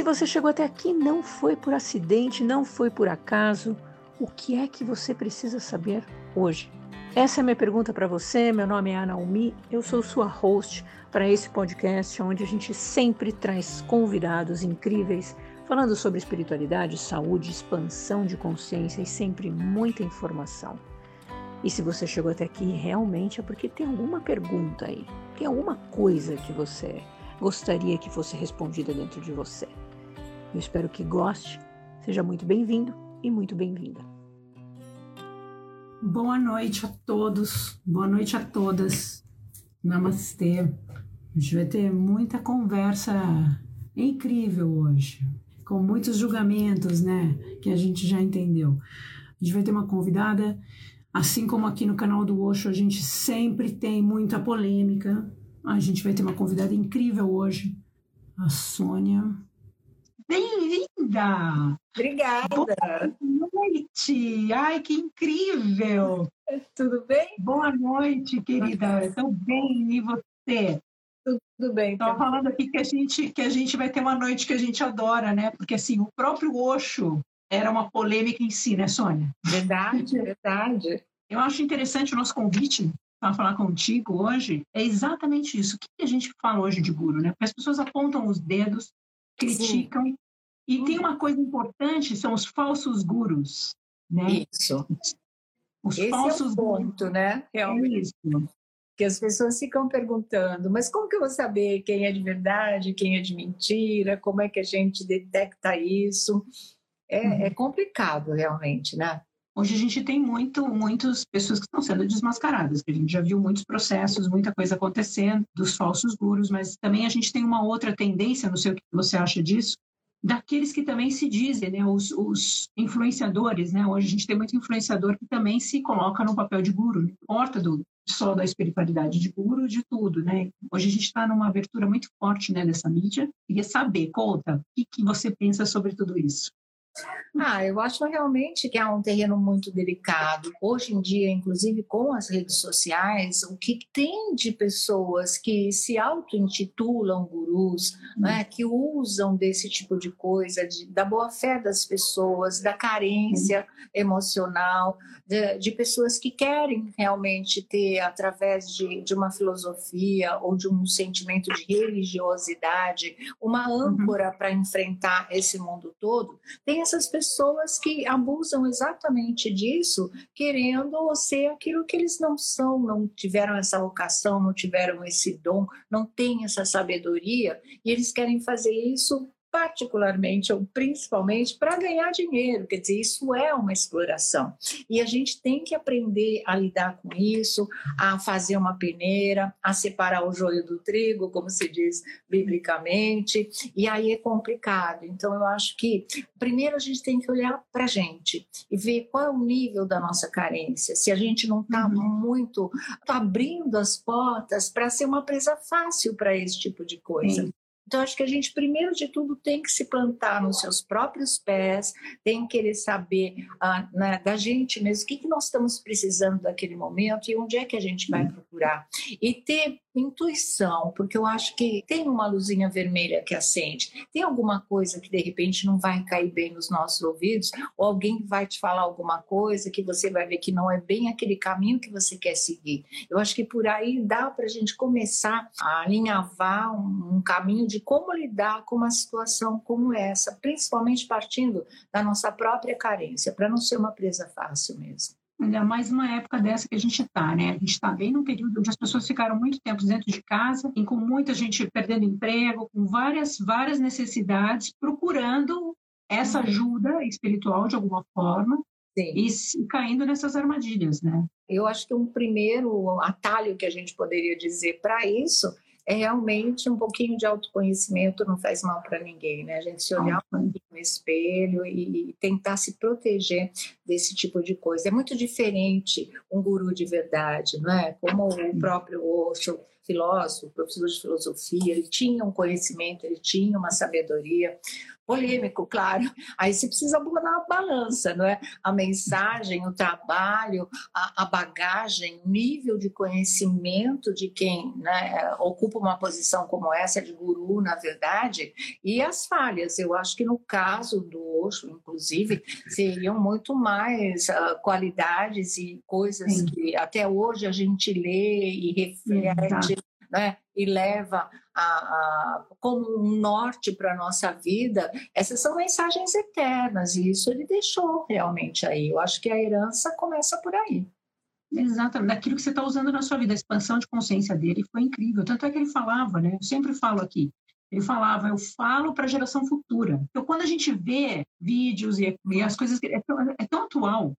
se você chegou até aqui, não foi por acidente, não foi por acaso. O que é que você precisa saber hoje? Essa é a minha pergunta para você. Meu nome é Ana Umi, eu sou sua host para esse podcast, onde a gente sempre traz convidados incríveis falando sobre espiritualidade, saúde, expansão de consciência e sempre muita informação. E se você chegou até aqui, realmente é porque tem alguma pergunta aí, tem alguma coisa que você gostaria que fosse respondida dentro de você. Eu espero que goste. Seja muito bem-vindo e muito bem-vinda. Boa noite a todos, boa noite a todas. Namastê. A gente vai ter muita conversa incrível hoje, com muitos julgamentos, né? Que a gente já entendeu. A gente vai ter uma convidada, assim como aqui no canal do Osho, a gente sempre tem muita polêmica, a gente vai ter uma convidada incrível hoje, a Sônia. Bem-vinda! Obrigada! Boa noite! Ai, que incrível! Tudo bem? Boa noite, querida. Estou bem, e você? Tudo bem. Estou falando aqui que a, gente, que a gente vai ter uma noite que a gente adora, né? Porque, assim, o próprio Osho era uma polêmica em si, né, Sônia? Verdade, verdade. Eu acho interessante o nosso convite para falar contigo hoje é exatamente isso. O que a gente fala hoje de guru, né? Porque as pessoas apontam os dedos, criticam. Sim. E tem uma coisa importante, são os falsos gurus, né? Isso. Os Esse falsos é o ponto, gurus. né? Realmente. É isso. Que as pessoas ficam perguntando, mas como que eu vou saber quem é de verdade, quem é de mentira? Como é que a gente detecta isso? É, uhum. é complicado, realmente, né? Hoje a gente tem muito, muitas pessoas que estão sendo desmascaradas. A gente já viu muitos processos, muita coisa acontecendo dos falsos gurus, mas também a gente tem uma outra tendência, não sei o que você acha disso, daqueles que também se dizem, né, os, os, influenciadores, né? Hoje a gente tem muito influenciador que também se coloca no papel de guru, não importa do só da espiritualidade de guru, de tudo, né? Hoje a gente está numa abertura muito forte, né, dessa mídia. Queria saber, conta, o que, que você pensa sobre tudo isso? Ah, eu acho realmente que é um terreno muito delicado. Hoje em dia, inclusive com as redes sociais, o que tem de pessoas que se auto-intitulam gurus, hum. né, que usam desse tipo de coisa, de, da boa-fé das pessoas, da carência hum. emocional, de, de, pessoas que querem realmente ter, através de, de uma filosofia ou de um sentimento de religiosidade, uma uhum. âncora para enfrentar esse mundo todo. Tem essas pessoas que abusam exatamente disso, querendo ser aquilo que eles não são, não tiveram essa vocação, não tiveram esse dom, não têm essa sabedoria, e eles querem fazer isso particularmente ou principalmente para ganhar dinheiro. Quer dizer, isso é uma exploração. E a gente tem que aprender a lidar com isso, a fazer uma peneira, a separar o joio do trigo, como se diz biblicamente. E aí é complicado. Então, eu acho que primeiro a gente tem que olhar para a gente e ver qual é o nível da nossa carência. Se a gente não está uhum. muito abrindo as portas para ser uma presa fácil para esse tipo de coisa. Sim. Então, acho que a gente, primeiro de tudo, tem que se plantar nos seus próprios pés, tem que querer saber ah, né, da gente mesmo o que, que nós estamos precisando daquele momento e onde é que a gente vai procurar. E ter intuição, porque eu acho que tem uma luzinha vermelha que acende, tem alguma coisa que de repente não vai cair bem nos nossos ouvidos, ou alguém vai te falar alguma coisa que você vai ver que não é bem aquele caminho que você quer seguir. Eu acho que por aí dá para a gente começar a alinhavar um, um caminho de como lidar com uma situação como essa, principalmente partindo da nossa própria carência, para não ser uma presa fácil mesmo. Ainda mais uma época dessa que a gente está, né? A gente está bem num período onde as pessoas ficaram muito tempo dentro de casa, e com muita gente perdendo emprego, com várias, várias necessidades, procurando essa uhum. ajuda espiritual de alguma forma, Sim. e caindo nessas armadilhas, né? Eu acho que um primeiro atalho que a gente poderia dizer para isso é realmente um pouquinho de autoconhecimento não faz mal para ninguém, né? A gente se olhar um no espelho e tentar se proteger desse tipo de coisa. É muito diferente um guru de verdade, não é? Como o próprio Osho, filósofo, professor de filosofia, ele tinha um conhecimento, ele tinha uma sabedoria. Polêmico, claro. Aí você precisa botar a balança, não é? A mensagem, o trabalho, a, a bagagem, o nível de conhecimento de quem né, ocupa uma posição como essa de guru, na verdade, e as falhas. Eu acho que no caso do Osho, inclusive, seriam muito mais uh, qualidades e coisas Sim. que até hoje a gente lê e reflete. Né, e leva a, a, como um norte para a nossa vida, essas são mensagens eternas, e isso ele deixou realmente aí. Eu acho que a herança começa por aí. Exatamente, daquilo que você está usando na sua vida, a expansão de consciência dele foi incrível. Tanto é que ele falava, né? Eu sempre falo aqui, ele falava, eu falo para a geração futura. Então, quando a gente vê vídeos e, e as coisas, é tão, é tão atual,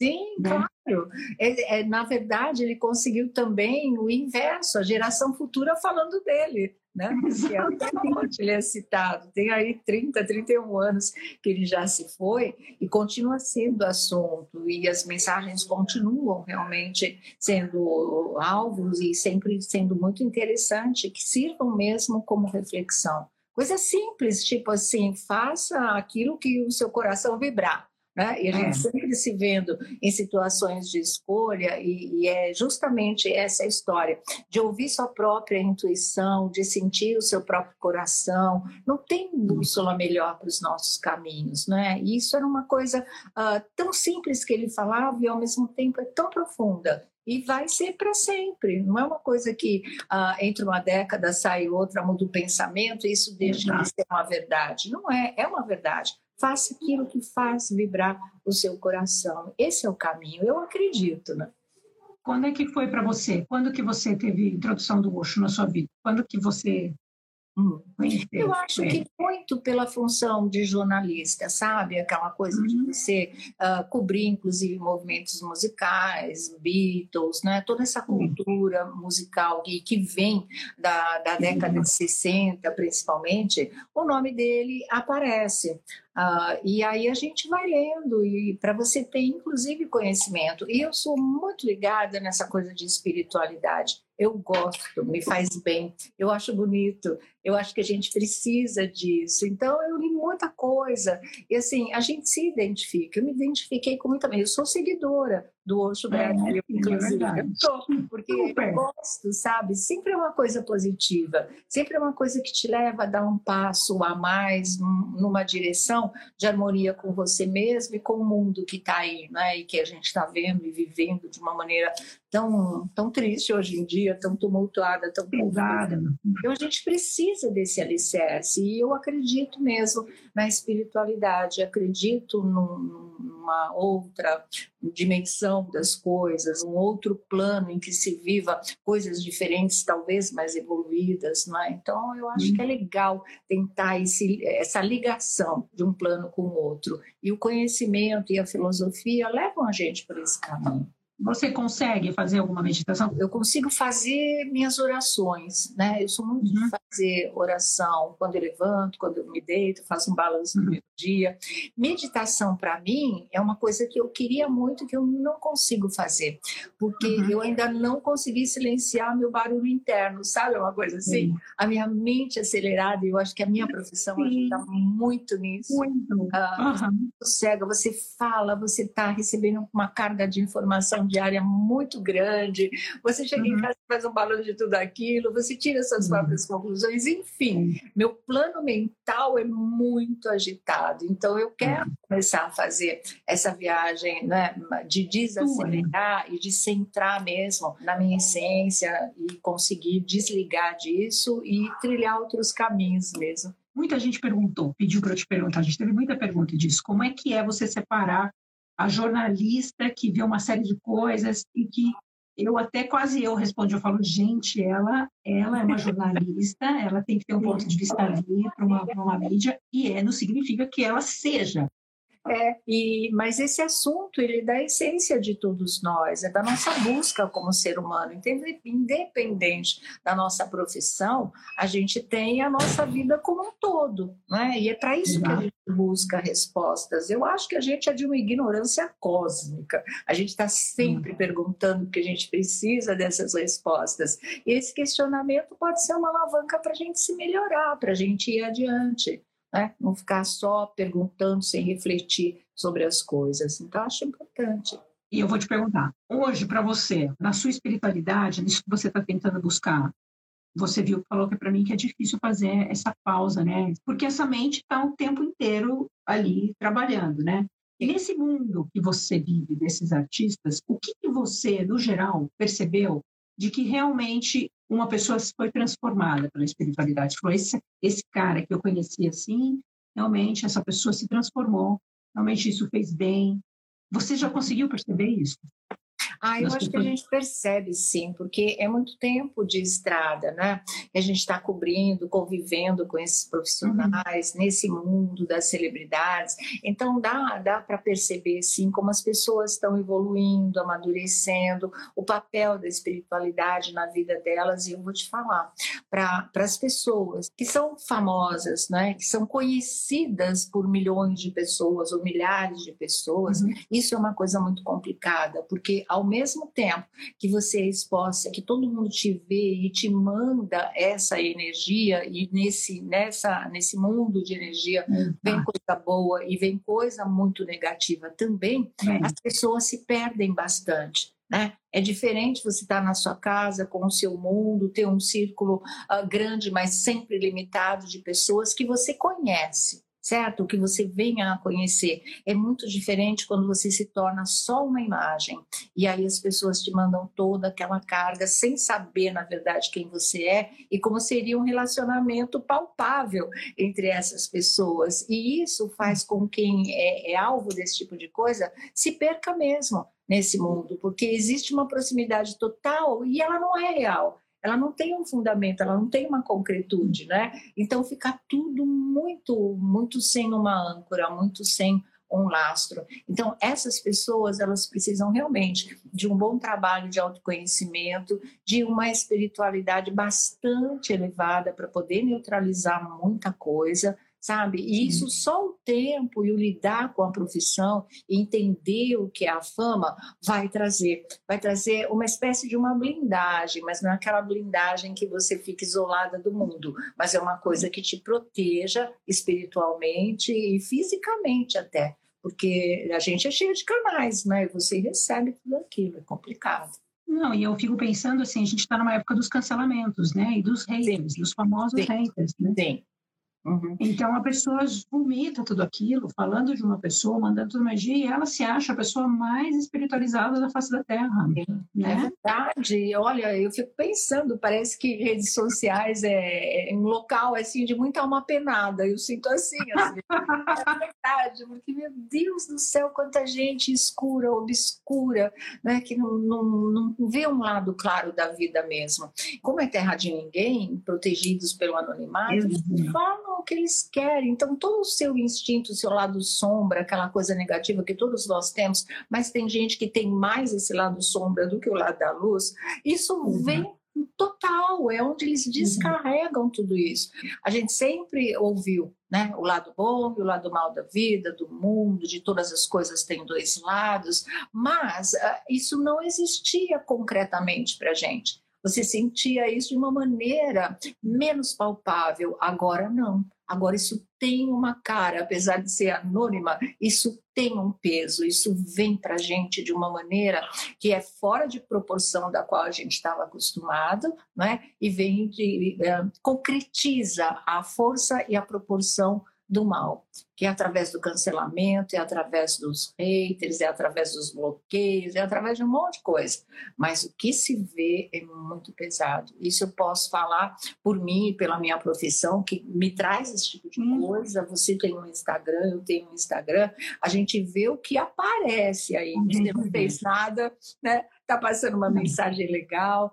Sim, né? claro. É, é, na verdade, ele conseguiu também o inverso, a geração futura falando dele. Né? Que ele é citado. Tem aí 30, 31 anos que ele já se foi e continua sendo assunto, e as mensagens continuam realmente sendo alvos e sempre sendo muito interessante, que sirvam mesmo como reflexão. Coisa simples, tipo assim, faça aquilo que o seu coração vibrar. Né? E a gente é. sempre se vendo em situações de escolha, e, e, é justamente essa história, de ouvir sua própria intuição, de sentir o seu próprio coração. Não tem bússola melhor para os nossos caminhos, né? E isso era uma coisa uh, tão simples que ele falava e ao mesmo tempo é tão profunda e vai ser para sempre. Não é uma coisa que uh, entre uma década sai outra, muda o pensamento e isso deixa de ser uma verdade. Não é, é uma verdade. Faça aquilo que faz vibrar o seu coração. Esse é o caminho, eu acredito, né? Quando é que foi para você? Quando que você teve introdução do Osho na sua vida? Quando que você Hum. Eu acho que muito pela função de jornalista, sabe? Aquela coisa uhum. de você uh, cobrir, inclusive, movimentos musicais, Beatles, né? toda essa cultura musical que, que vem da, da década de 60, principalmente, o nome dele aparece. Uh, e aí a gente vai lendo, e para você ter, inclusive, conhecimento. E eu sou muito ligada nessa coisa de espiritualidade. Eu gosto, me faz bem, eu acho bonito, eu acho que a gente precisa disso. Então, eu li muita coisa. E assim, a gente se identifica. Eu me identifiquei com muita. Eu sou seguidora do Osho Bradley, é, inclusive. É eu tô, porque Super. eu gosto, sabe? Sempre é uma coisa positiva, sempre é uma coisa que te leva a dar um passo a mais numa direção de harmonia com você mesmo e com o mundo que está aí, né? E que a gente está vendo e vivendo de uma maneira tão, tão triste hoje em dia, tão tumultuada, tão pesada. Então a gente precisa desse alicerce e eu acredito mesmo na espiritualidade, acredito num, numa outra dimensão das coisas, um outro plano em que se viva coisas diferentes, talvez mais evoluídas, não é? Então eu acho que é legal tentar esse, essa ligação de um plano com o outro e o conhecimento e a filosofia levam a gente por esse caminho. Você consegue fazer alguma meditação? Eu consigo fazer minhas orações, né? Eu sou muito uhum. de fazer oração quando eu levanto, quando eu me deito, faço um balanço uhum. do meu dia. Meditação para mim é uma coisa que eu queria muito que eu não consigo fazer, porque uhum. eu ainda não consegui silenciar meu barulho interno, sabe? É uma coisa assim, a minha mente acelerada. Eu acho que a minha profissão ajuda muito nisso. Muito. Uh, cega, você fala, você está recebendo uma carga de informação diária muito grande, você chega uhum. em casa e faz um balanço de tudo aquilo, você tira suas uhum. próprias conclusões, enfim, meu plano mental é muito agitado, então eu quero uhum. começar a fazer essa viagem né, de desacelerar e de centrar mesmo na minha essência e conseguir desligar disso e trilhar outros caminhos mesmo. Muita gente perguntou, pediu para eu te perguntar, a gente teve muita pergunta disso, como é que é você separar a jornalista que vê uma série de coisas e que eu até quase eu respondi, eu falo, gente, ela, ela é uma jornalista, ela tem que ter um ponto de vista ali para uma, uma mídia, e é, não significa que ela seja é, e, mas esse assunto, ele é da essência de todos nós, é da nossa busca como ser humano. Independente da nossa profissão, a gente tem a nossa vida como um todo, né? E é para isso que a gente busca respostas. Eu acho que a gente é de uma ignorância cósmica. A gente está sempre hum. perguntando porque a gente precisa dessas respostas. E esse questionamento pode ser uma alavanca para a gente se melhorar, para a gente ir adiante né? Não ficar só perguntando sem refletir sobre as coisas. Então, acho importante. E eu vou te perguntar, hoje para você, na sua espiritualidade, nisso que você está tentando buscar, você viu, falou que para mim que é difícil fazer essa pausa, né? Porque essa mente está o tempo inteiro ali trabalhando, né? E nesse mundo que você vive desses artistas, o que, que você, no geral, percebeu de que realmente uma pessoa foi transformada pela espiritualidade? Falou, esse, esse cara que eu conheci assim, realmente essa pessoa se transformou, realmente isso fez bem. Você já conseguiu perceber isso? Ah, eu acho que a gente percebe sim, porque é muito tempo de estrada, né? Que a gente está cobrindo, convivendo com esses profissionais uhum. nesse mundo das celebridades. Então dá, dá para perceber sim como as pessoas estão evoluindo, amadurecendo, o papel da espiritualidade na vida delas. E eu vou te falar, para as pessoas que são famosas, né? Que são conhecidas por milhões de pessoas ou milhares de pessoas, uhum. isso é uma coisa muito complicada, porque ao mesmo tempo que você é exposta, que todo mundo te vê e te manda essa energia, e nesse, nessa, nesse mundo de energia vem coisa boa e vem coisa muito negativa também, é. as pessoas se perdem bastante. Né? É diferente você estar na sua casa com o seu mundo, ter um círculo uh, grande, mas sempre limitado de pessoas que você conhece certo? O que você venha a conhecer é muito diferente quando você se torna só uma imagem. E aí as pessoas te mandam toda aquela carga sem saber, na verdade, quem você é e como seria um relacionamento palpável entre essas pessoas. E isso faz com que quem é, é alvo desse tipo de coisa se perca mesmo nesse mundo, porque existe uma proximidade total e ela não é real ela não tem um fundamento, ela não tem uma concretude, né? Então fica tudo muito, muito sem uma âncora, muito sem um lastro. Então essas pessoas elas precisam realmente de um bom trabalho de autoconhecimento, de uma espiritualidade bastante elevada para poder neutralizar muita coisa, sabe? E isso só o tempo e o lidar com a profissão, entender o que é a fama, vai trazer. Vai trazer uma espécie de uma blindagem, mas não é aquela blindagem que você fica isolada do mundo, mas é uma coisa que te proteja espiritualmente e fisicamente até. Porque a gente é cheio de canais, né? E você recebe tudo aquilo, é complicado. Não, e eu fico pensando assim, a gente está numa época dos cancelamentos, né? E dos haters, Sim. dos famosos Sim. haters, né? Sim. Uhum. Então a pessoa vomita tudo aquilo, falando de uma pessoa, mandando toda magia, e ela se acha a pessoa mais espiritualizada da face da Terra. Sim, né? É verdade. Olha, eu fico pensando, parece que redes sociais é, é um local assim de muita alma penada. Eu sinto assim, assim. é verdade, porque meu Deus do céu, quanta gente escura, obscura, né? Que não, não, não vê um lado claro da vida mesmo. Como é terra de ninguém, protegidos pelo anonimato, falam o que eles querem. Então, todo o seu instinto, o seu lado sombra, aquela coisa negativa que todos nós temos, mas tem gente que tem mais esse lado sombra do que o lado da luz, isso uhum. vem total, é onde eles uhum. descarregam uhum. tudo isso. A gente sempre ouviu né, o lado bom e o lado mal da vida, do mundo, de todas as coisas têm dois lados, mas uh, isso não existia concretamente para a gente. Você sentia isso de uma maneira menos palpável. Agora não. Agora isso tem uma cara, apesar de ser anônima, isso tem um peso, isso vem para a gente de uma maneira que é fora de proporção da qual a gente estava acostumado, né? e vem de, é, concretiza a força e a proporção do mal, que é através do cancelamento, é através dos haters, é através dos bloqueios, é através de um monte de coisa. Mas o que se vê é muito pesado. Isso eu posso falar por mim, pela minha profissão, que me traz esse tipo de hum. coisa. Você tem um Instagram, eu tenho um Instagram, a gente vê o que aparece aí. Você não fez nada, né? Está passando uma mensagem legal,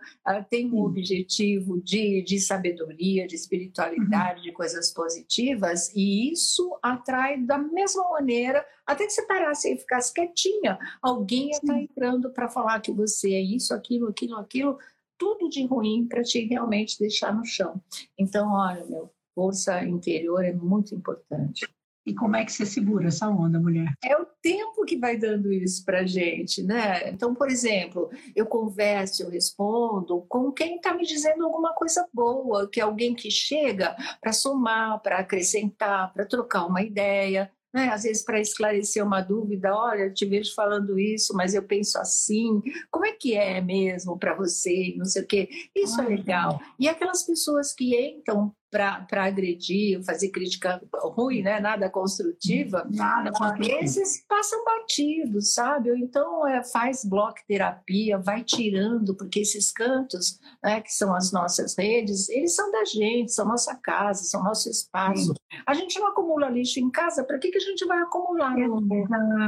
tem um objetivo de, de sabedoria, de espiritualidade, de coisas positivas, e isso atrai da mesma maneira, até que você parasse e ficasse quietinha, alguém está entrando para falar que você é isso, aquilo, aquilo, aquilo, tudo de ruim para te realmente deixar no chão. Então, olha, meu, força interior é muito importante. E como é que você segura essa onda, mulher? É o tempo que vai dando isso para gente, né? Então, por exemplo, eu converso, eu respondo com quem está me dizendo alguma coisa boa, que é alguém que chega para somar, para acrescentar, para trocar uma ideia né? às vezes para esclarecer uma dúvida, olha, eu te vejo falando isso, mas eu penso assim, como é que é mesmo para você, não sei o quê. Isso é legal. E aquelas pessoas que entram para agredir, fazer crítica ruim, né? nada construtiva, nada construtiva. esses passam batidos, sabe? Ou então é, faz bloco terapia, vai tirando, porque esses cantos, né, que são as nossas redes, eles são da gente, são nossa casa, são nosso espaço. Sim. A gente não acumula lixo em casa, para que, que a gente vai acumular no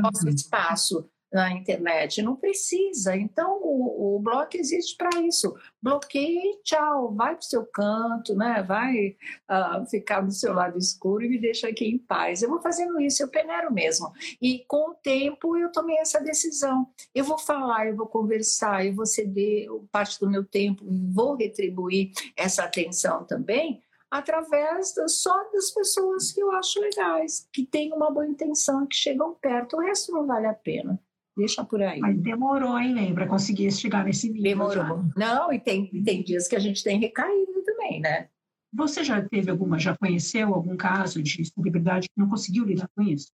nosso espaço? Na internet. Não precisa. Então, o, o bloco existe para isso. Bloqueia e tchau. Vai para o seu canto, né? vai uh, ficar no seu lado escuro e me deixa aqui em paz. Eu vou fazendo isso, eu peneiro mesmo. E com o tempo eu tomei essa decisão. Eu vou falar, eu vou conversar, eu vou ceder parte do meu tempo, vou retribuir essa atenção também através só das pessoas que eu acho legais, que têm uma boa intenção, que chegam perto. O resto não vale a pena. Deixa por aí. Mas demorou, hein, Lê, para conseguir chegar nesse nível. Demorou. Já. Não, e tem, tem dias que a gente tem recaído também, né? Você já teve alguma, já conheceu algum caso de celebridade que não conseguiu lidar com isso?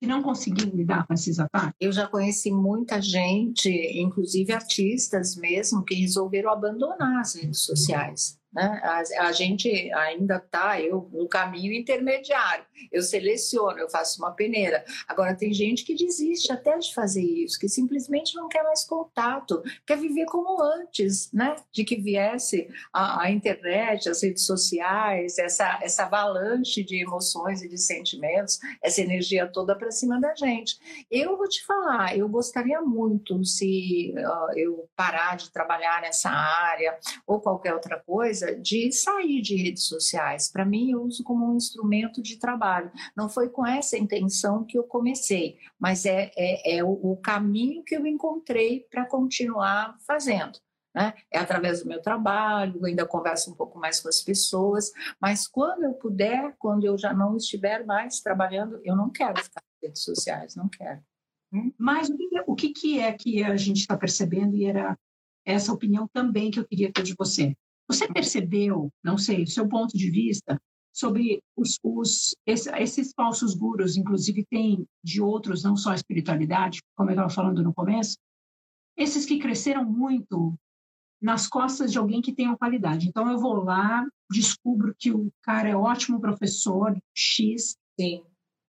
Que não conseguiu lidar com esses ataques? Eu já conheci muita gente, inclusive artistas mesmo, que resolveram abandonar as redes sociais né? A, a gente ainda está, eu, no caminho intermediário. Eu seleciono, eu faço uma peneira. Agora, tem gente que desiste até de fazer isso, que simplesmente não quer mais contato, quer viver como antes, né? de que viesse a, a internet, as redes sociais, essa, essa avalanche de emoções e de sentimentos, essa energia toda para cima da gente. Eu vou te falar, eu gostaria muito se uh, eu parar de trabalhar nessa área ou qualquer outra coisa coisa de sair de redes sociais. Para mim, eu uso como um instrumento de trabalho. Não foi com essa intenção que eu comecei, mas é, é, é o, o caminho que eu encontrei para continuar fazendo. Né? É através do meu trabalho, ainda converso um pouco mais com as pessoas, mas quando eu puder, quando eu já não estiver mais trabalhando, eu não quero ficar nas redes sociais, não quero. Hum? Mas o que, que é que a gente está percebendo e era essa opinião também que eu queria ter de você? Você percebeu, não sei, o seu ponto de vista sobre os, os esses falsos gurus, inclusive tem de outros, não só a espiritualidade, como eu estava falando no começo, esses que cresceram muito nas costas de alguém que tem uma qualidade. Então eu vou lá, descubro que o cara é ótimo professor, X, Sim.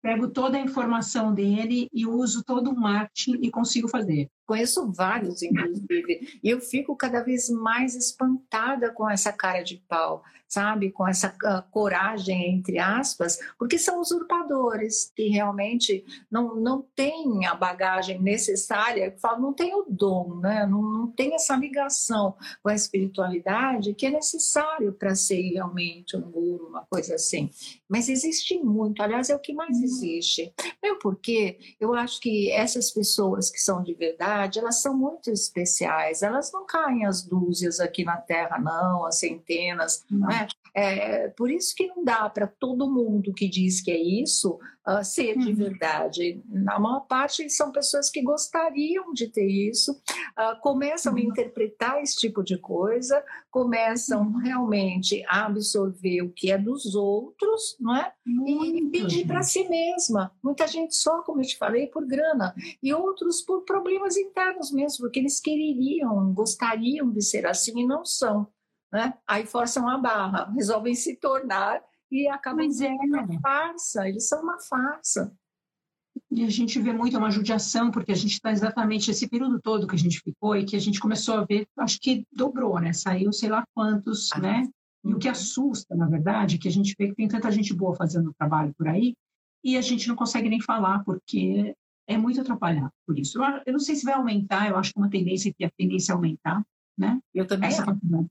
pego toda a informação dele e uso todo o marketing e consigo fazer. Conheço vários, inclusive, e eu fico cada vez mais espantada com essa cara de pau, sabe? Com essa uh, coragem, entre aspas, porque são usurpadores que realmente não, não têm a bagagem necessária, não tem o dom, né? não, não tem essa ligação com a espiritualidade que é necessário para ser realmente um guru, uma coisa assim. Mas existe muito, aliás, é o que mais existe. Mesmo porque eu acho que essas pessoas que são de verdade, verdade, elas são muito especiais. Elas não caem as dúzias aqui na Terra, não, as centenas. Não. Né? É, por isso que não dá para todo mundo que diz que é isso uh, ser de uhum. verdade. Na maior parte são pessoas que gostariam de ter isso, uh, começam uhum. a interpretar esse tipo de coisa, começam uhum. realmente a absorver o que é dos outros, não é? E pedir para si mesma. Muita gente só, como eu te falei, por grana, e outros por problemas internos mesmo, porque eles queriam, gostariam de ser assim e não são. Né? Aí forçam a barra, resolvem se tornar e acabam sendo é. uma farsa, eles são uma farsa. E a gente vê muito uma judiação, porque a gente está exatamente esse período todo que a gente ficou e que a gente começou a ver, acho que dobrou, né? Saiu sei lá quantos, ah, né? E o que assusta, na verdade, é que a gente vê que tem tanta gente boa fazendo trabalho por aí e a gente não consegue nem falar, porque é muito atrapalhado por isso. Eu, eu não sei se vai aumentar, eu acho que uma tendência que a tendência é aumentar, né? Eu também Essa quantidade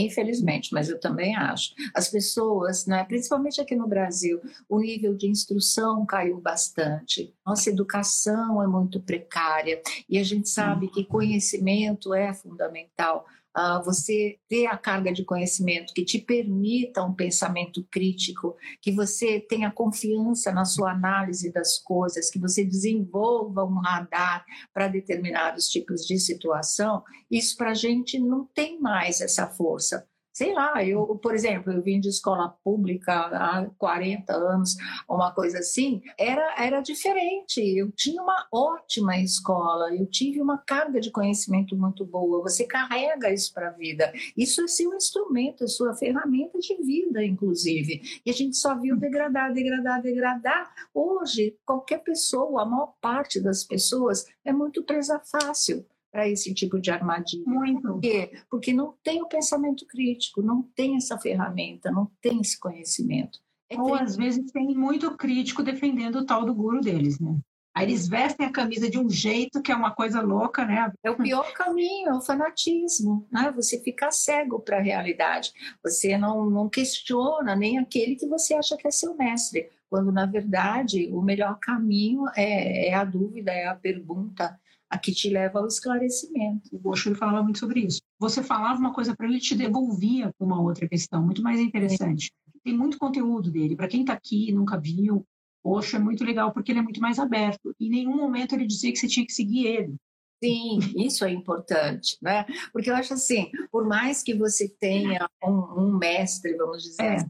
infelizmente, mas eu também acho. As pessoas, né, principalmente aqui no Brasil, o nível de instrução caiu bastante. Nossa educação é muito precária e a gente sabe que conhecimento é fundamental. Uh, você ter a carga de conhecimento que te permita um pensamento crítico, que você tenha confiança na sua análise das coisas, que você desenvolva um radar para determinados tipos de situação, isso para a gente não tem mais essa força sei lá, eu, por exemplo, eu vim de escola pública há 40 anos, uma coisa assim, era, era diferente. Eu tinha uma ótima escola, eu tive uma carga de conhecimento muito boa. Você carrega isso para a vida. Isso é seu instrumento, é sua ferramenta de vida, inclusive. E a gente só viu degradar, degradar, degradar. Hoje, qualquer pessoa, a maior parte das pessoas, é muito presa fácil para esse tipo de armadilha. Muito. Por quê? Porque não tem o pensamento crítico, não tem essa ferramenta, não tem esse conhecimento. É Ou às vezes tem muito crítico defendendo o tal do guru deles, né? Aí eles vestem a camisa de um jeito que é uma coisa louca, né? É o pior caminho, é o fanatismo, né? Você fica cego para a realidade. Você não, não questiona nem aquele que você acha que é seu mestre, quando na verdade o melhor caminho é, é a dúvida, é a pergunta, a que te leva ao esclarecimento. O Osho falava muito sobre isso. Você falava uma coisa para ele, te devolvia uma outra questão, muito mais interessante. Tem muito conteúdo dele. Para quem está aqui e nunca viu, Osho é muito legal porque ele é muito mais aberto. Em nenhum momento ele dizia que você tinha que seguir ele. Sim, isso é importante, né? Porque eu acho assim, por mais que você tenha um, um mestre, vamos dizer, é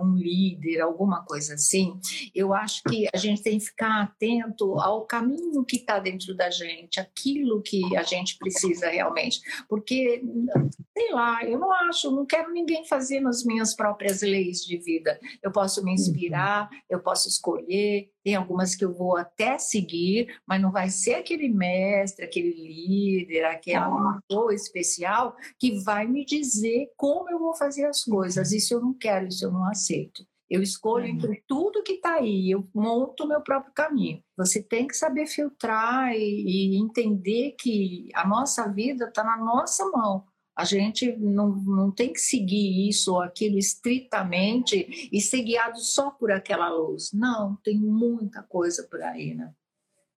um líder, alguma coisa assim, eu acho que a gente tem que ficar atento ao caminho que está dentro da gente, aquilo que a gente precisa realmente. Porque, sei lá, eu não acho, não quero ninguém fazer nas minhas próprias leis de vida. Eu posso me inspirar, eu posso escolher, tem algumas que eu vou até seguir, mas não vai ser aquele mestre, aquele líder, aquela pessoa especial que vai me dizer como eu vou fazer as coisas. Isso eu não quero, isso eu não aceito. Eu escolho uhum. entre tudo que está aí, eu monto o meu próprio caminho. Você tem que saber filtrar e, e entender que a nossa vida está na nossa mão. A gente não, não tem que seguir isso ou aquilo estritamente e ser guiado só por aquela luz. Não, tem muita coisa por aí, né?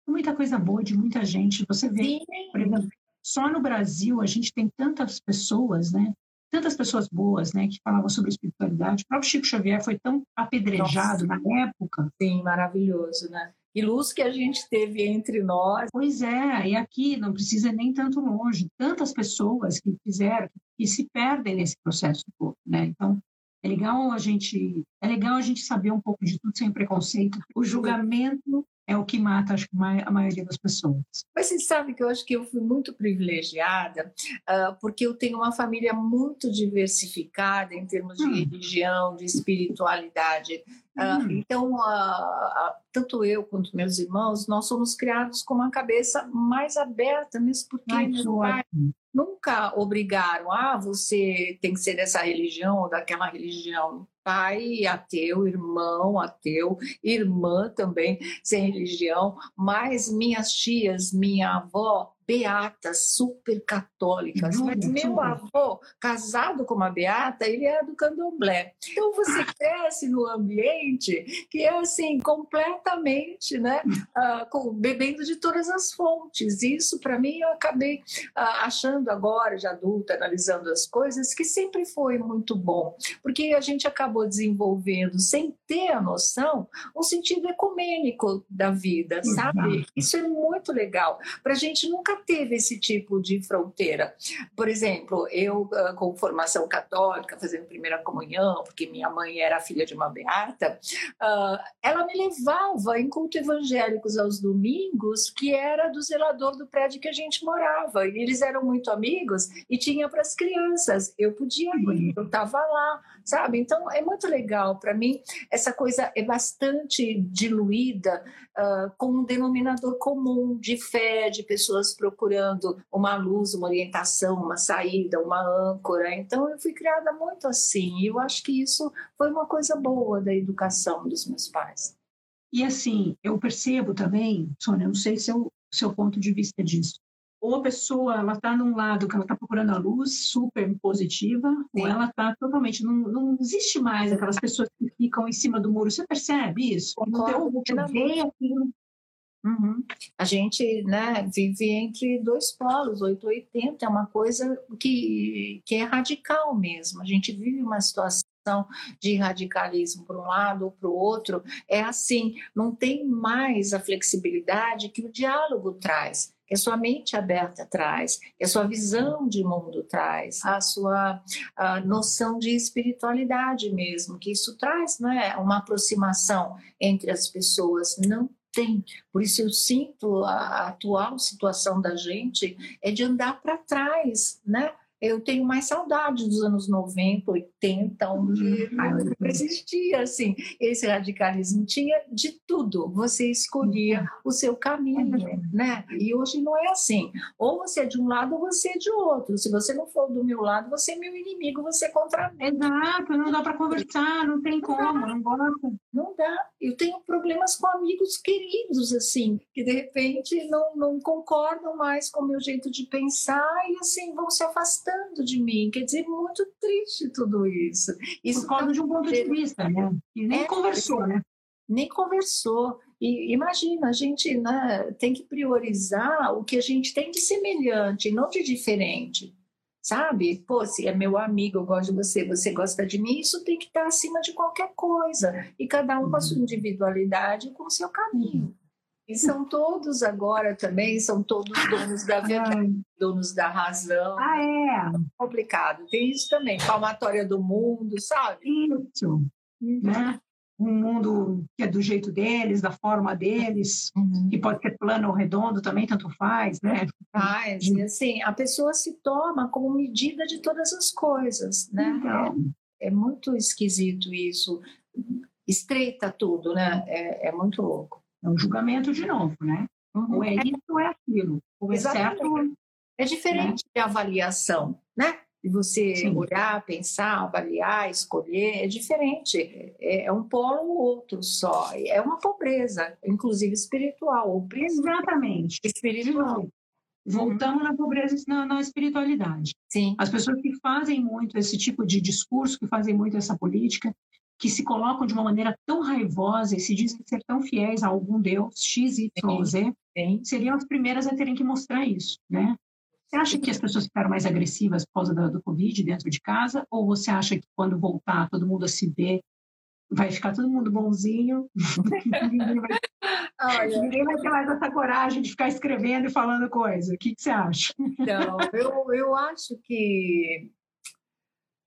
Muita coisa boa de muita gente. Você vê, Sim. por exemplo, só no Brasil a gente tem tantas pessoas, né? Tantas pessoas boas, né, que falavam sobre espiritualidade. O próprio Chico Xavier foi tão apedrejado Nossa. na época. Sim, maravilhoso, né? E luz que a gente teve entre nós. Pois é, e aqui não precisa nem tanto longe. Tantas pessoas que fizeram, que se perdem nesse processo todo, né? Então, é legal a gente, é legal a gente saber um pouco de tudo sem preconceito. O julgamento é o que mata acho, a maioria das pessoas. Mas você sabe que eu acho que eu fui muito privilegiada, uh, porque eu tenho uma família muito diversificada em termos hum. de religião, de espiritualidade. Uh, hum. Então, tanto eu quanto meus irmãos, nós somos criados com uma cabeça mais aberta, mesmo porque Ai, pai nunca obrigaram, ah, você tem que ser dessa religião ou daquela religião pai ateu, irmão ateu, irmã também sem religião, mas minhas tias, minha avó beatas, super católicas. Mas meu avô, casado com uma beata, ele era do candomblé. Então você cresce no ambiente que é assim, completamente, né? Uh, com, bebendo de todas as fontes. Isso, para mim, eu acabei uh, achando agora, de adulta, analisando as coisas, que sempre foi muito bom. Porque a gente acabou desenvolvendo, sem ter a noção, um sentido ecumênico da vida, sabe? Isso é muito legal. Para a gente nunca teve esse tipo de fronteira. Por exemplo, eu, ah, com formação católica, fazendo primeira comunhão, porque minha mãe era filha de uma beata, ah, ela me levava em culto evangélicos aos domingos, que era do zelador do prédio que a gente morava. E eles eram muito amigos e tinha para as crianças. Eu podia ir, eu estava lá, sabe? Então, é muito legal. Para mim, essa coisa é bastante diluída uh, com um denominador comum de fé, de pessoas procurando uma luz, uma orientação, uma saída, uma âncora. Então, eu fui criada muito assim. E eu acho que isso foi uma coisa boa da educação dos meus pais. E assim, eu percebo também, Sônia, não sei se é o seu ponto de vista disso, ou a pessoa ela está num lado que ela está procurando a luz super positiva, Sim. ou ela está totalmente não, não existe mais aquelas pessoas que ficam em cima do muro. Você percebe isso? Concordo, então, eu aquilo Uhum. A gente né, vive entre dois polos, 880 é uma coisa que, que é radical mesmo. A gente vive uma situação de radicalismo para um lado ou para o outro. É assim, não tem mais a flexibilidade que o diálogo traz que a sua mente aberta traz, que a sua visão de mundo traz, a sua a noção de espiritualidade mesmo, que isso traz né, uma aproximação entre as pessoas. Não tem. Por isso eu sinto a atual situação da gente é de andar para trás, né? Eu tenho mais saudade dos anos 90, 80, onde uhum. não existia assim. Esse radicalismo tinha de tudo. Você escolhia o seu caminho, né? E hoje não é assim. Ou você é de um lado ou você é de outro. Se você não for do meu lado, você é meu inimigo, você é contra mim. Exato, não dá para conversar, não tem como, não gosta. Não dá. Eu tenho problemas com amigos queridos, assim, que de repente não, não concordam mais com o meu jeito de pensar e assim vão se afastando afastando de mim. Quer dizer, muito triste tudo isso. Isso Por causa de um ponto de vista, né? E nem é, conversou, né? Nem conversou. E imagina, a gente né, tem que priorizar o que a gente tem de semelhante, não de diferente. Sabe? Pô, se é meu amigo, eu gosto de você, você gosta de mim, isso tem que estar acima de qualquer coisa. E cada um com a sua uhum. individualidade, com o seu caminho. E são todos agora também, são todos donos da verdade, donos da razão. Ah, é? Complicado. Tem isso também, palmatória do mundo, sabe? Isso. Uhum. Né? Um mundo que é do jeito deles, da forma deles, uhum. que pode ser plano ou redondo também, tanto faz, né? Faz. E assim, a pessoa se toma como medida de todas as coisas, né? Então. É, é muito esquisito isso. Estreita tudo, né? É, é muito louco. É um julgamento de novo, né? Uhum. Ou é isso ou é aquilo. Ou exceto, é diferente né? de avaliação, né? De você Sim. olhar, pensar, avaliar, escolher, é diferente. É, é um polo ou outro só. É uma pobreza, inclusive espiritual. Ou Exatamente. Espiritual. Uhum. Voltamos na pobreza na, na, espiritualidade. Sim. As pessoas que fazem muito esse tipo de discurso, que fazem muito essa política, que se colocam de uma maneira tão raivosa e se dizem ser tão fiéis a algum Deus, X, Y, Z, seriam as primeiras a terem que mostrar isso, né? Você acha que as pessoas ficaram mais agressivas por causa do, do Covid dentro de casa? Ou você acha que quando voltar todo mundo a se ver, vai ficar todo mundo bonzinho? ninguém, vai, Olha, ninguém vai ter mais essa coragem de ficar escrevendo e falando coisa. O que, que você acha? Então, eu, eu acho que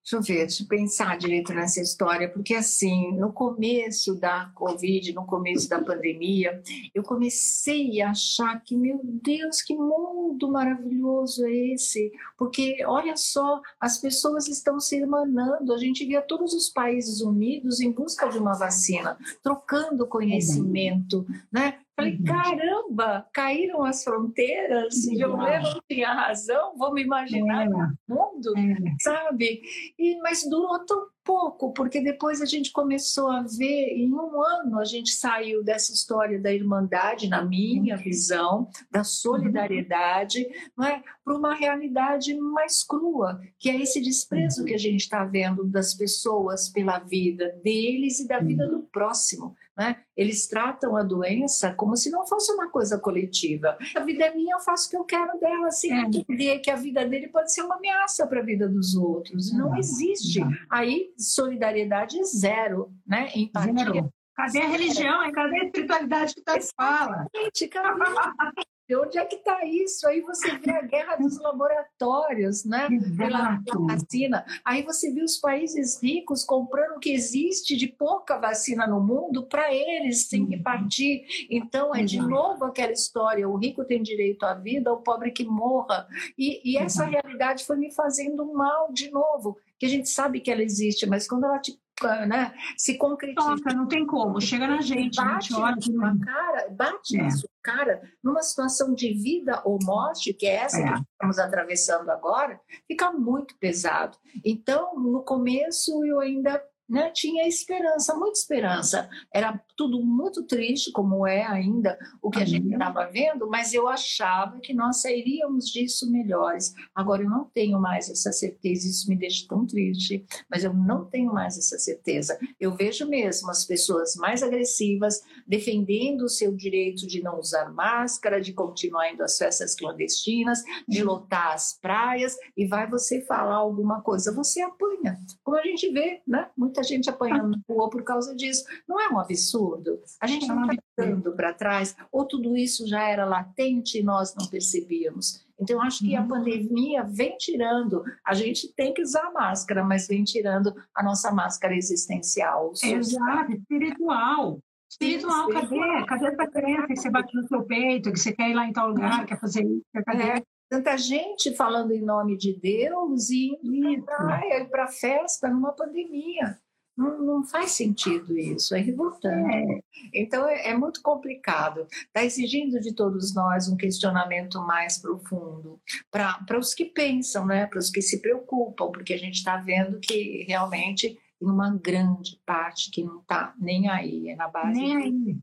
Deixa eu ver, deixa eu pensar direito nessa história, porque assim, no começo da Covid, no começo da pandemia, eu comecei a achar que, meu Deus, que mundo maravilhoso é esse? Porque, olha só, as pessoas estão se irmanando, a gente via todos os países unidos em busca de uma vacina, trocando conhecimento, né? Falei, uhum. caramba, caíram as fronteiras, eu não tinha razão, vamos imaginar o é. mundo, é. sabe? E, mas durou tão pouco, porque depois a gente começou a ver, em um ano a gente saiu dessa história da irmandade, na minha uhum. visão, da solidariedade, não é? para uma realidade mais crua, que é esse desprezo que a gente está vendo das pessoas pela vida deles e da vida do próximo. Né? Eles tratam a doença como se não fosse uma coisa coletiva. A vida é minha, eu faço o que eu quero dela, sem é. entender que a vida dele pode ser uma ameaça para a vida dos outros. Não, existe. Aí, solidariedade é zero, né? Empatia. Zero. Cadê a religião? Cadê a espiritualidade que está fala? Cadê? Onde é que está isso? Aí você vê a guerra dos laboratórios, né? Pela, pela vacina. Aí você vê os países ricos comprando o que existe de pouca vacina no mundo para eles sem repartir. Então é de novo aquela história: o rico tem direito à vida, o pobre que morra. E, e essa realidade foi me fazendo mal de novo. Que a gente sabe que ela existe, mas quando ela te né, se concretiza. Nossa, não tem como, chega na gente. Bate na sua cara, bate é. na sua cara, numa situação de vida ou morte, que é essa é. que estamos atravessando agora, fica muito pesado. Então, no começo, eu ainda né, tinha esperança, muita esperança. Era tudo muito triste, como é ainda o que a gente estava vendo, mas eu achava que nós sairíamos disso melhores. Agora eu não tenho mais essa certeza, isso me deixa tão triste, mas eu não tenho mais essa certeza. Eu vejo mesmo as pessoas mais agressivas defendendo o seu direito de não usar máscara, de continuar indo às festas clandestinas, de lotar as praias, e vai você falar alguma coisa, você apanha. Como a gente vê, né? Muita muita gente apanhando na rua por causa disso. Não é um absurdo? A gente não está dando para trás, ou tudo isso já era latente e nós não percebíamos. Então, acho que a pandemia vem tirando, a gente tem que usar máscara, mas vem tirando a nossa máscara existencial. Exato, espiritual. Espiritual, Sim, cadê? Cadê essa crença que você bate no seu peito, que você quer ir lá em tal lugar, quer fazer isso, cadê? É, tanta gente falando em nome de Deus e indo para praia, para festa numa pandemia. Não, não, faz sentido isso, é revoltante. É. Então é, é, muito complicado. Está exigindo de todos nós um questionamento mais profundo para os que pensam, né? para os que se preocupam, porque a gente está vendo que realmente tem uma grande parte que não está nem aí, é na base nem aí.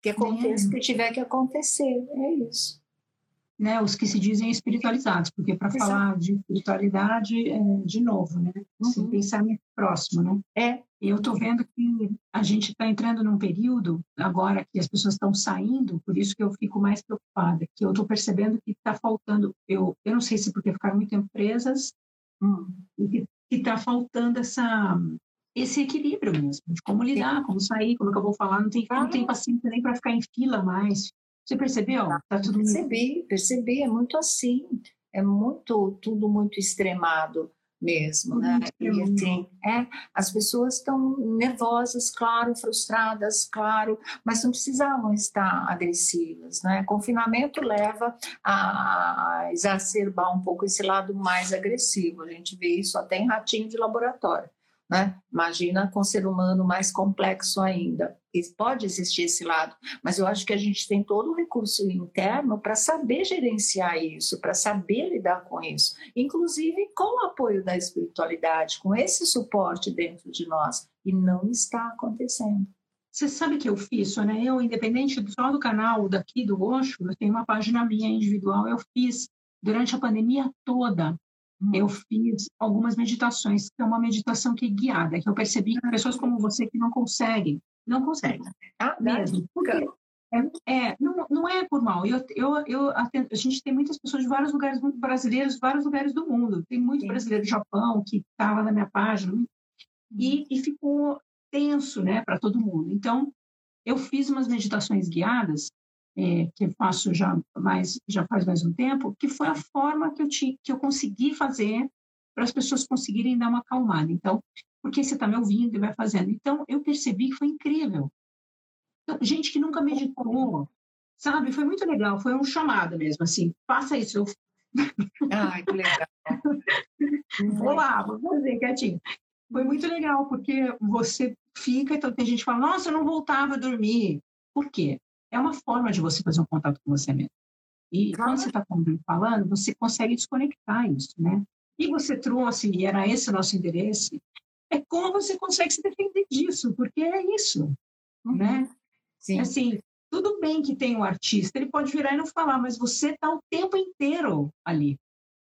que aconteça o que tiver que acontecer, é isso né, os que se dizem espiritualizados, porque para falar de espiritualidade, é, de novo, né, uhum. pensamento próximo, né? É. Eu estou vendo que a gente está entrando num período agora que as pessoas estão saindo, por isso que eu fico mais preocupada, que eu estou percebendo que está faltando, eu, eu não sei se porque ficaram muito tempo presas, hum, que está faltando essa esse equilíbrio mesmo, de como lidar, como sair, como é que eu vou falar, não tem, não tem paciência nem para ficar em fila mais, você percebeu? Tá. Tudo percebi, percebi, é muito assim, é muito tudo muito extremado mesmo, né? E, assim, é, as pessoas estão nervosas, claro, frustradas, claro, mas não precisavam estar agressivas, né? Confinamento leva a exacerbar um pouco esse lado mais agressivo. A gente vê isso até em ratinho de laboratório. Né? Imagina com ser humano mais complexo ainda. Pode existir esse lado, mas eu acho que a gente tem todo o recurso interno para saber gerenciar isso, para saber lidar com isso, inclusive com o apoio da espiritualidade, com esse suporte dentro de nós. E não está acontecendo. Você sabe que eu fiz, né? Eu, independente só do canal daqui do Osho, eu tenho uma página minha individual, eu fiz durante a pandemia toda eu fiz algumas meditações, que é uma meditação que é guiada, que eu percebi que pessoas como você que não conseguem, não conseguem. Ah, mesmo. Porque é, é, não, não é por mal. Eu, eu, eu a gente tem muitas pessoas de vários lugares, muito brasileiros, vários lugares do mundo. Tem muito Sim. brasileiro do Japão que estava tá na minha página e, uhum. e ficou tenso, né, para todo mundo. Então, eu fiz umas meditações guiadas é, que faço já mais já faz mais um tempo, que foi a forma que eu te, que eu consegui fazer para as pessoas conseguirem dar uma acalmada. Então, porque você está me ouvindo e vai fazendo. Então, eu percebi que foi incrível. Então, gente que nunca meditou, sabe? Foi muito legal. Foi um chamado mesmo, assim. Faça isso. Eu... Ai, que legal. vou lá, vou fazer quietinho. Foi muito legal, porque você fica, então tem gente que fala, nossa, eu não voltava a dormir. Por quê? É uma forma de você fazer um contato com você mesmo. E quando você está falando, você consegue desconectar isso, né? E você trouxe, e era esse o nosso interesse, é como você consegue se defender disso, porque é isso, uhum. né? Sim. Assim, tudo bem que tem um artista, ele pode virar e não falar, mas você está o tempo inteiro ali.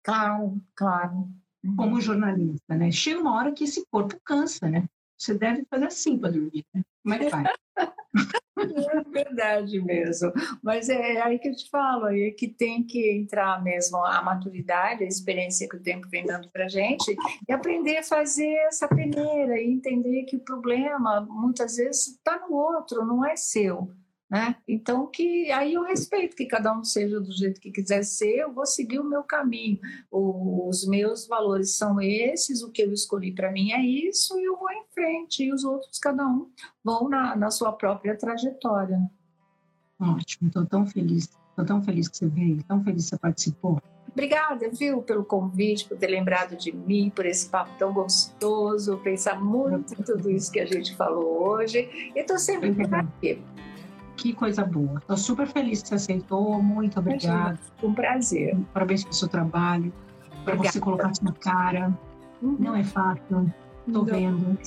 Claro, claro. Uhum. Como jornalista, né? Chega uma hora que esse corpo cansa, né? Você deve fazer assim para dormir, né? Como é que faz? É verdade mesmo. Mas é aí que eu te falo, é que tem que entrar mesmo a maturidade, a experiência que o tempo vem dando para gente e aprender a fazer essa peneira e entender que o problema muitas vezes está no outro, não é seu. Né? Então, que aí eu respeito que cada um seja do jeito que quiser ser, eu vou seguir o meu caminho. Os meus valores são esses, o que eu escolhi para mim é isso, e eu vou em frente, e os outros, cada um, vão na, na sua própria trajetória. Ótimo, estou tão feliz, estou tão feliz que você veio, tão feliz que você participou. Obrigada, viu, pelo convite, por ter lembrado de mim, por esse papo tão gostoso, pensar muito em tudo isso que a gente falou hoje. E estou sempre por aqui. Que coisa boa. Estou super feliz que você aceitou. Muito obrigada. Um prazer. Parabéns pelo seu trabalho, para você colocar sua cara. Uhum. Não é fácil. Estou vendo.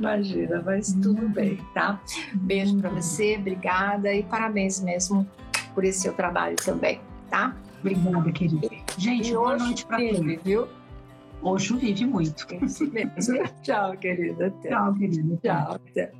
Imagina, mas tudo bem, tá? Beijo para você, obrigada e parabéns mesmo por esse seu trabalho também, tá? Obrigada, querida. Gente, e boa noite para todos. viu? Oxo vive muito. Tchau, querida. Até. Tchau, querida. Tchau. Até.